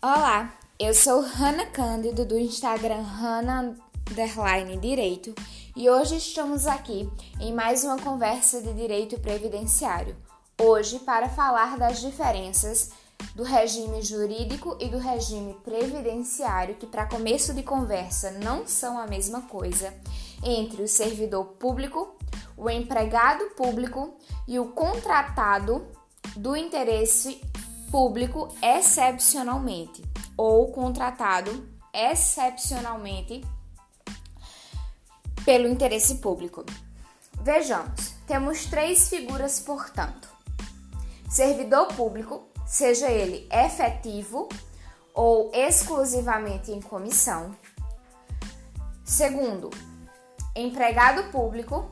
Olá, eu sou Hanna Cândido do Instagram Hanna Direito e hoje estamos aqui em mais uma conversa de direito previdenciário. Hoje para falar das diferenças do regime jurídico e do regime previdenciário, que para começo de conversa não são a mesma coisa, entre o servidor público, o empregado público e o contratado do interesse público excepcionalmente ou contratado excepcionalmente pelo interesse público. Vejamos, temos três figuras, portanto: servidor público, seja ele efetivo ou exclusivamente em comissão. Segundo, empregado público.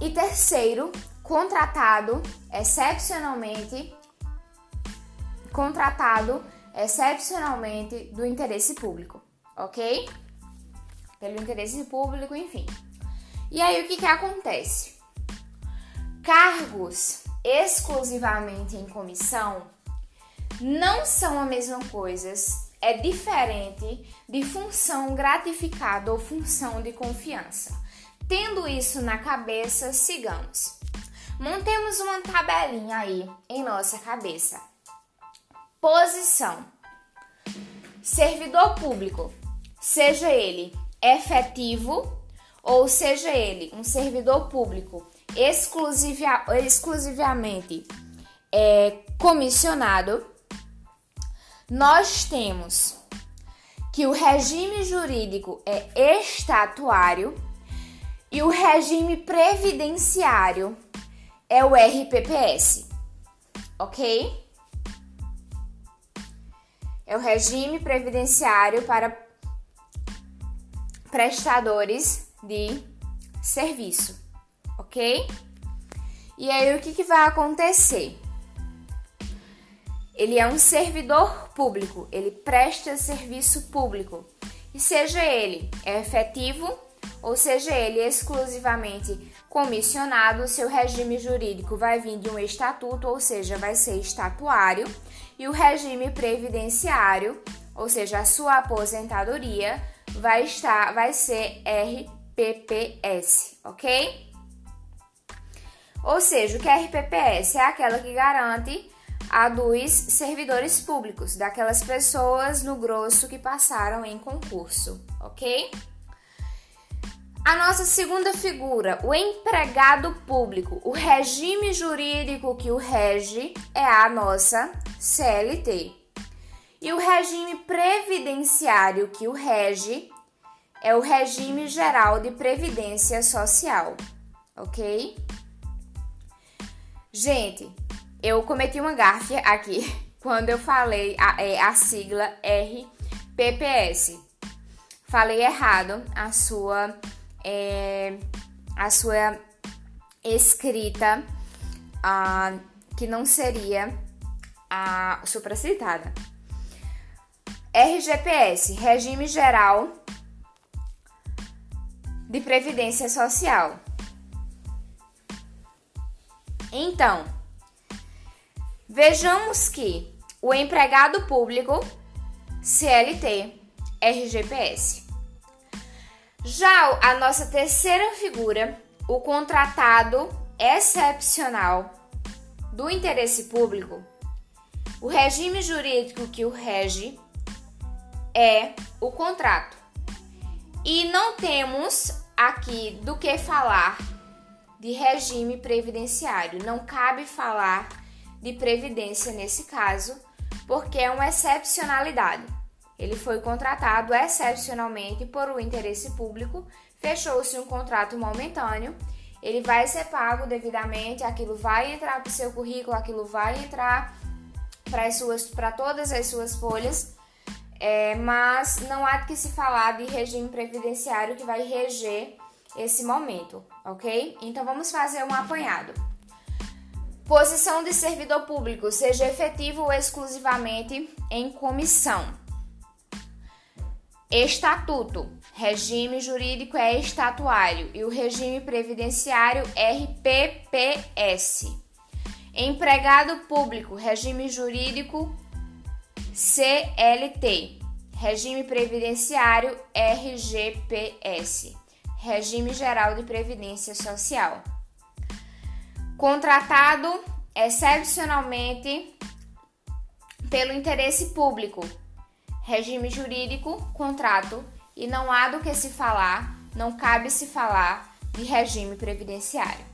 E terceiro, contratado excepcionalmente contratado excepcionalmente do interesse público, ok? Pelo interesse público, enfim. E aí o que que acontece? Cargos exclusivamente em comissão não são a mesma coisa, é diferente de função gratificada ou função de confiança. Tendo isso na cabeça, sigamos. Montemos uma tabelinha aí em nossa cabeça. Posição: servidor público, seja ele efetivo ou seja ele um servidor público exclusiva, exclusivamente é, comissionado, nós temos que o regime jurídico é estatuário e o regime previdenciário é o RPPS, ok? É o regime previdenciário para prestadores de serviço, ok? E aí o que, que vai acontecer? Ele é um servidor público, ele presta serviço público, e seja ele efetivo ou seja ele exclusivamente comissionado, seu regime jurídico vai vir de um estatuto, ou seja, vai ser estatuário, e o regime previdenciário, ou seja, a sua aposentadoria, vai estar vai ser RPPS, OK? Ou seja, o que é RPPS é aquela que garante a dos servidores públicos, daquelas pessoas no grosso que passaram em concurso, ok? A nossa segunda figura, o empregado público. O regime jurídico que o rege é a nossa CLT. E o regime previdenciário que o rege é o regime geral de previdência social, ok? Gente, eu cometi uma gafe aqui quando eu falei a, é, a sigla RPPS. Falei errado a sua é, a sua escrita ah, que não seria a supracitada. RGPS, Regime Geral de Previdência Social. Então, vejamos que o empregado público, CLT, RGPS. Já a nossa terceira figura, o contratado excepcional do interesse público, o regime jurídico que o rege é o contrato. E não temos aqui do que falar de regime previdenciário. Não cabe falar de previdência nesse caso, porque é uma excepcionalidade. Ele foi contratado excepcionalmente por um interesse público, fechou-se um contrato momentâneo, ele vai ser pago devidamente, aquilo vai entrar para o seu currículo, aquilo vai entrar para todas as suas folhas, é, mas não há que se falar de regime previdenciário que vai reger esse momento, ok? Então vamos fazer um apanhado. Posição de servidor público, seja efetivo ou exclusivamente em comissão. Estatuto. Regime jurídico é estatuário e o regime previdenciário RPPS. Empregado público, regime jurídico CLT, Regime Previdenciário RGPS, Regime Geral de Previdência Social. Contratado excepcionalmente pelo interesse público, regime jurídico, contrato, e não há do que se falar, não cabe se falar de regime previdenciário.